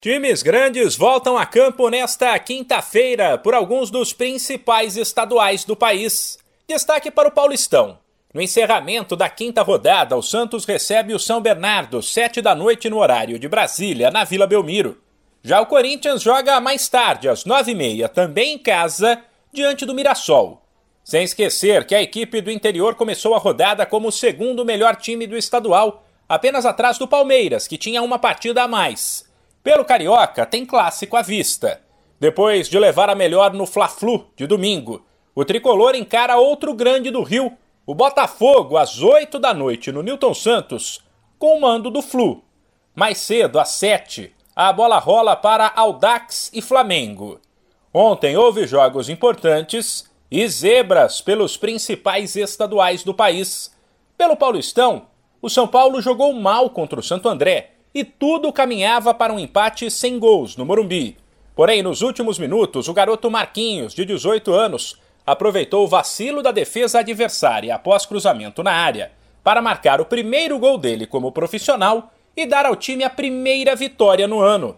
Times grandes voltam a campo nesta quinta-feira por alguns dos principais estaduais do país. Destaque para o Paulistão. No encerramento da quinta rodada, o Santos recebe o São Bernardo, sete da noite no horário de Brasília, na Vila Belmiro. Já o Corinthians joga mais tarde, às nove e meia, também em casa, diante do Mirassol. Sem esquecer que a equipe do interior começou a rodada como o segundo melhor time do estadual, apenas atrás do Palmeiras, que tinha uma partida a mais. Pelo Carioca, tem clássico à vista. Depois de levar a melhor no Fla-Flu de domingo, o tricolor encara outro grande do Rio, o Botafogo, às 8 da noite no Newton Santos, com o mando do Flu. Mais cedo, às 7, a bola rola para Audax e Flamengo. Ontem houve jogos importantes e zebras pelos principais estaduais do país. Pelo Paulistão, o São Paulo jogou mal contra o Santo André e tudo caminhava para um empate sem gols no Morumbi. Porém, nos últimos minutos, o garoto Marquinhos, de 18 anos, aproveitou o vacilo da defesa adversária após cruzamento na área para marcar o primeiro gol dele como profissional e dar ao time a primeira vitória no ano.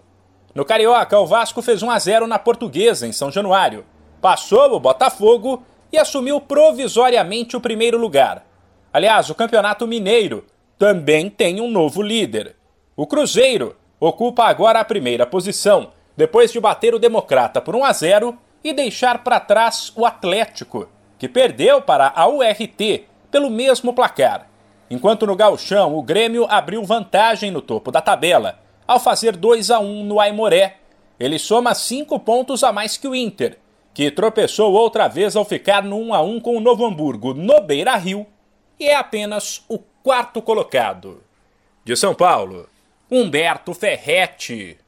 No Carioca, o Vasco fez 1 a 0 na Portuguesa, em São Januário. Passou o Botafogo e assumiu provisoriamente o primeiro lugar. Aliás, o Campeonato Mineiro também tem um novo líder. O Cruzeiro ocupa agora a primeira posição, depois de bater o Democrata por 1 a 0 e deixar para trás o Atlético, que perdeu para a URT pelo mesmo placar. Enquanto no Gauchão o Grêmio abriu vantagem no topo da tabela, ao fazer 2 a 1 no Aimoré. Ele soma 5 pontos a mais que o Inter, que tropeçou outra vez ao ficar no 1 a 1 com o Novo Hamburgo no Beira-Rio e é apenas o quarto colocado. De São Paulo, Humberto Ferretti.